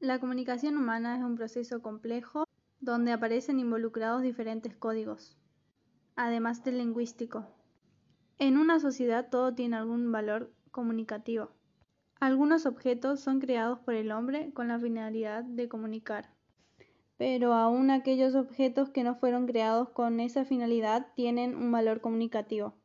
La comunicación humana es un proceso complejo donde aparecen involucrados diferentes códigos, además del lingüístico. En una sociedad todo tiene algún valor comunicativo. Algunos objetos son creados por el hombre con la finalidad de comunicar, pero aún aquellos objetos que no fueron creados con esa finalidad tienen un valor comunicativo.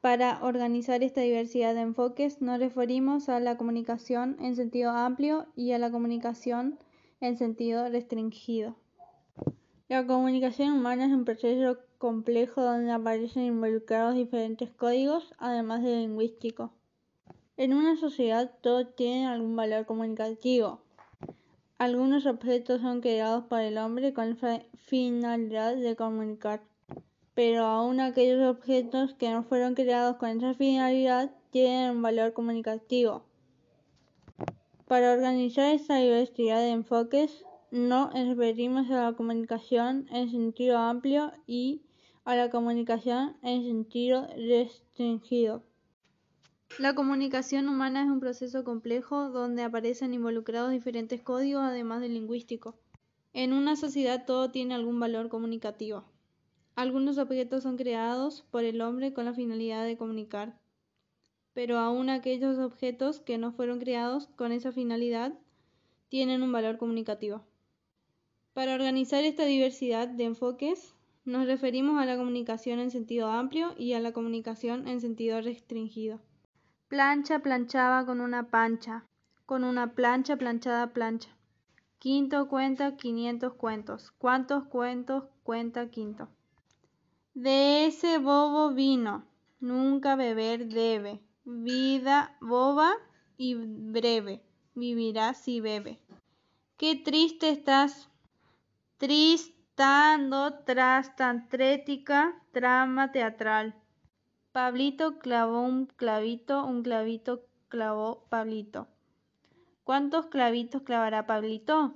Para organizar esta diversidad de enfoques nos referimos a la comunicación en sentido amplio y a la comunicación en sentido restringido. La comunicación humana es un proceso complejo donde aparecen involucrados diferentes códigos, además del lingüístico. En una sociedad todo tiene algún valor comunicativo. Algunos objetos son creados por el hombre con la finalidad de comunicar pero aún aquellos objetos que no fueron creados con esa finalidad tienen un valor comunicativo. Para organizar esta diversidad de enfoques, nos referimos a la comunicación en sentido amplio y a la comunicación en sentido restringido. La comunicación humana es un proceso complejo donde aparecen involucrados diferentes códigos además del lingüístico. En una sociedad todo tiene algún valor comunicativo. Algunos objetos son creados por el hombre con la finalidad de comunicar, pero aún aquellos objetos que no fueron creados con esa finalidad tienen un valor comunicativo. Para organizar esta diversidad de enfoques, nos referimos a la comunicación en sentido amplio y a la comunicación en sentido restringido. Plancha planchaba con una pancha, con una plancha planchada plancha. Quinto cuenta 500 cuentos. ¿Cuántos cuentos cuenta Quinto? De ese bobo vino, nunca beber debe. Vida boba y breve, vivirá si bebe. Qué triste estás, tristando tras tan trética trama teatral. Pablito clavó un clavito, un clavito clavó Pablito. ¿Cuántos clavitos clavará Pablito?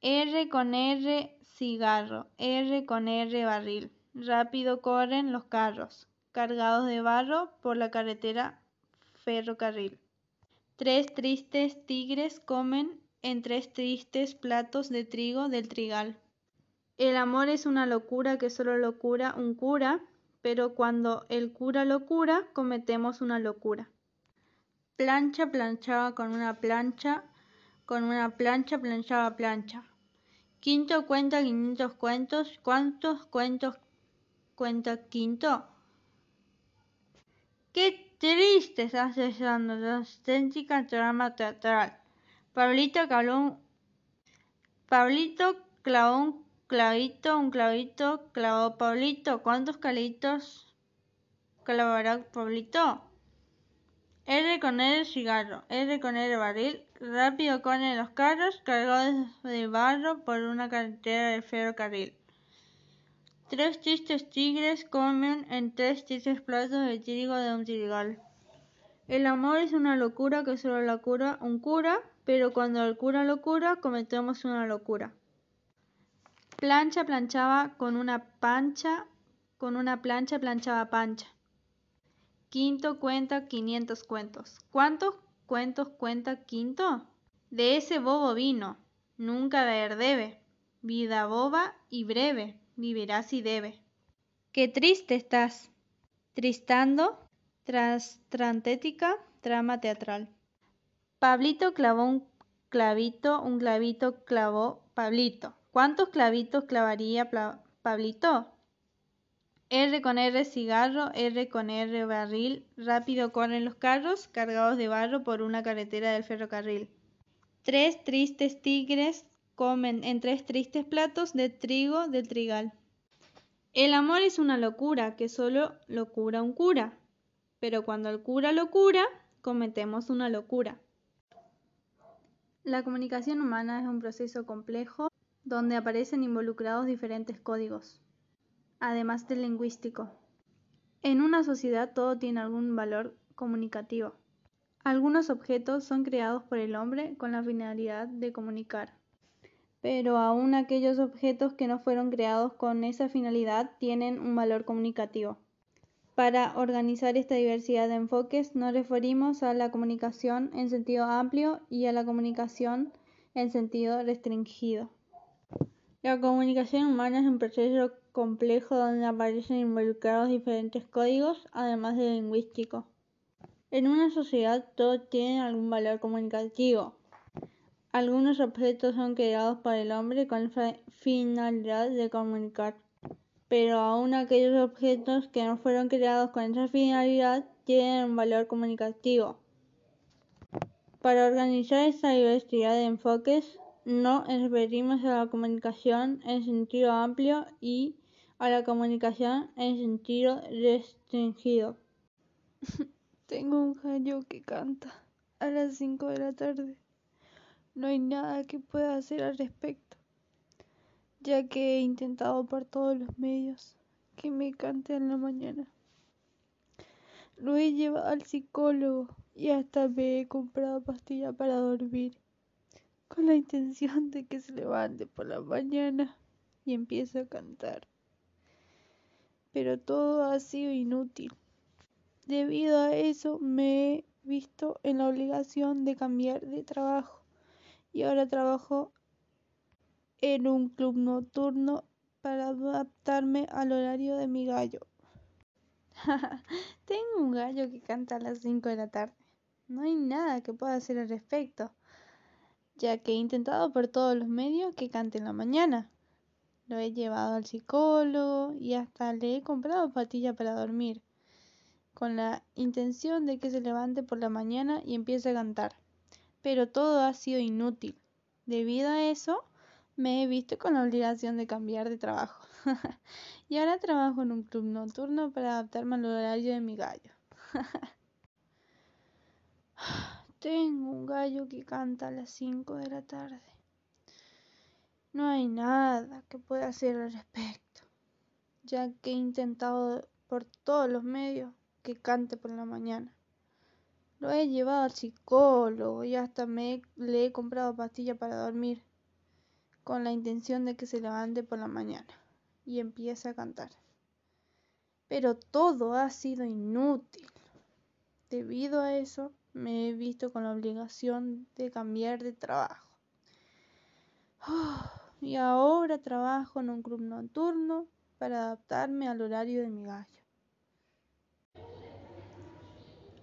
R con R cigarro, R con R barril. Rápido corren los carros, cargados de barro por la carretera ferrocarril. Tres tristes tigres comen en tres tristes platos de trigo del trigal. El amor es una locura que solo lo cura un cura, pero cuando el cura lo cura, cometemos una locura. Plancha planchaba con una plancha, con una plancha planchaba plancha. Quinto cuenta quinientos cuentos, ¿cuántos cuentos cuenta Quinto. Qué triste está cesando la auténtica trama teatral. Pablito clavó Pablito clavó un clavito, un clavito clavó Pablito. ¿Cuántos clavitos clavará Pablito? R con R cigarro, R con R barril, rápido con los carros cargados de barro por una carretera de ferrocarril. Tres tristes tigres comen en tres tristes platos de trigo de un trigal. El amor es una locura que solo la cura un cura, pero cuando el cura lo cura, cometemos una locura. Plancha planchaba con una pancha, con una plancha planchaba pancha. Quinto cuenta quinientos cuentos. ¿Cuántos cuentos cuenta Quinto? De ese bobo vino, nunca ver debe, vida boba y breve vivirá si debe. Qué triste estás. Tristando, tras trantética, trama teatral. Pablito clavó un clavito, un clavito clavó Pablito. ¿Cuántos clavitos clavaría Pablito? R con R cigarro, R con R barril, rápido corren los carros cargados de barro por una carretera del ferrocarril. Tres tristes tigres comen en tres tristes platos de trigo del trigal. El amor es una locura que solo lo cura un cura, pero cuando el cura lo cura, cometemos una locura. La comunicación humana es un proceso complejo donde aparecen involucrados diferentes códigos, además del lingüístico. En una sociedad todo tiene algún valor comunicativo. Algunos objetos son creados por el hombre con la finalidad de comunicar pero aún aquellos objetos que no fueron creados con esa finalidad tienen un valor comunicativo. Para organizar esta diversidad de enfoques nos referimos a la comunicación en sentido amplio y a la comunicación en sentido restringido. La comunicación humana es un proceso complejo donde aparecen involucrados diferentes códigos, además de lingüístico. En una sociedad todo tiene algún valor comunicativo. Algunos objetos son creados por el hombre con finalidad de comunicar, pero aún aquellos objetos que no fueron creados con esa finalidad tienen un valor comunicativo. Para organizar esta diversidad de enfoques, no referimos a la comunicación en sentido amplio y a la comunicación en sentido restringido. Tengo un gallo que canta a las 5 de la tarde. No hay nada que pueda hacer al respecto, ya que he intentado por todos los medios que me cante en la mañana. Lo he llevado al psicólogo y hasta me he comprado pastilla para dormir, con la intención de que se levante por la mañana y empiece a cantar. Pero todo ha sido inútil. Debido a eso me he visto en la obligación de cambiar de trabajo y ahora trabajo en un club nocturno para adaptarme al horario de mi gallo. Tengo un gallo que canta a las 5 de la tarde. No hay nada que pueda hacer al respecto, ya que he intentado por todos los medios que cante en la mañana. Lo he llevado al psicólogo y hasta le he comprado patillas para dormir con la intención de que se levante por la mañana y empiece a cantar. Pero todo ha sido inútil. Debido a eso, me he visto con la obligación de cambiar de trabajo. y ahora trabajo en un club nocturno para adaptarme al horario de mi gallo. Tengo un gallo que canta a las 5 de la tarde. No hay nada que pueda hacer al respecto, ya que he intentado por todos los medios que cante por la mañana. Lo he llevado al psicólogo y hasta me le he comprado pastillas para dormir, con la intención de que se levante por la mañana y empiece a cantar. Pero todo ha sido inútil. Debido a eso, me he visto con la obligación de cambiar de trabajo. y ahora trabajo en un club nocturno para adaptarme al horario de mi gallo.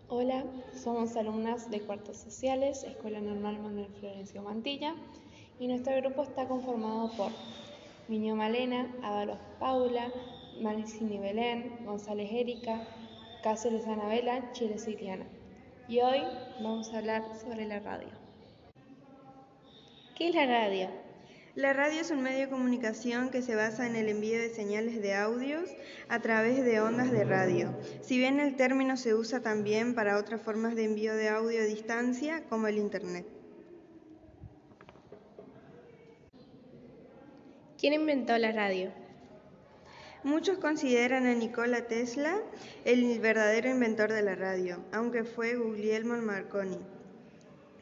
Hola, somos alumnas de Cuartos Sociales, Escuela Normal Manuel Florencio Mantilla, y nuestro grupo está conformado por Miño Malena, Ábalos Paula, Maricini Belén, González Erika, Cáceres Anabela, Chile Siliana. Y hoy vamos a hablar sobre la radio. ¿Qué es la radio? La radio es un medio de comunicación que se basa en el envío de señales de audios a través de ondas de radio. Si bien el término se usa también para otras formas de envío de audio a distancia, como el Internet. ¿Quién inventó la radio? Muchos consideran a Nikola Tesla el verdadero inventor de la radio, aunque fue Guglielmo Marconi,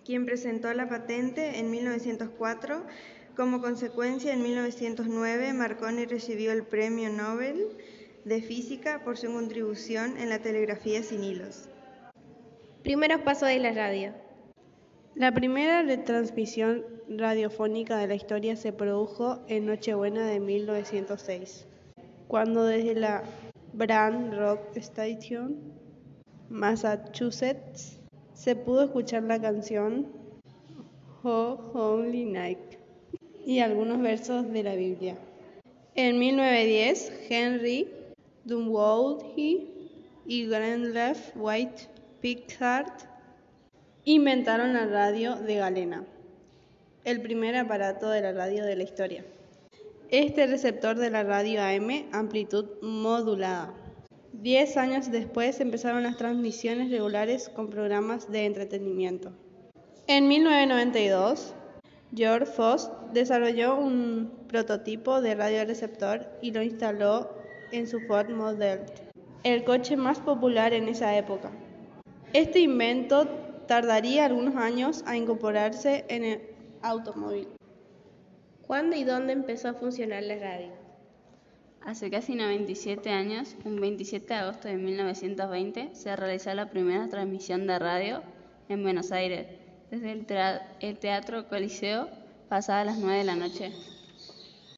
quien presentó la patente en 1904 como consecuencia, en 1909 Marconi recibió el Premio Nobel de Física por su contribución en la telegrafía sin hilos. Primeros pasos de la radio. La primera retransmisión radiofónica de la historia se produjo en Nochebuena de 1906, cuando desde la Brand Rock Station, Massachusetts, se pudo escuchar la canción Oh Holy Night y algunos versos de la Biblia. En 1910, Henry Dunwoody y Granville White Pickard inventaron la radio de galena, el primer aparato de la radio de la historia. Este receptor de la radio AM, amplitud modulada. Diez años después empezaron las transmisiones regulares con programas de entretenimiento. En 1992, George Foss desarrolló un prototipo de radioreceptor y lo instaló en su Ford Model, el coche más popular en esa época. Este invento tardaría algunos años a incorporarse en el automóvil. ¿Cuándo y dónde empezó a funcionar la radio? Hace casi 97 años, un 27 de agosto de 1920, se realizó la primera transmisión de radio en Buenos Aires desde el Teatro Coliseo pasada las 9 de la noche.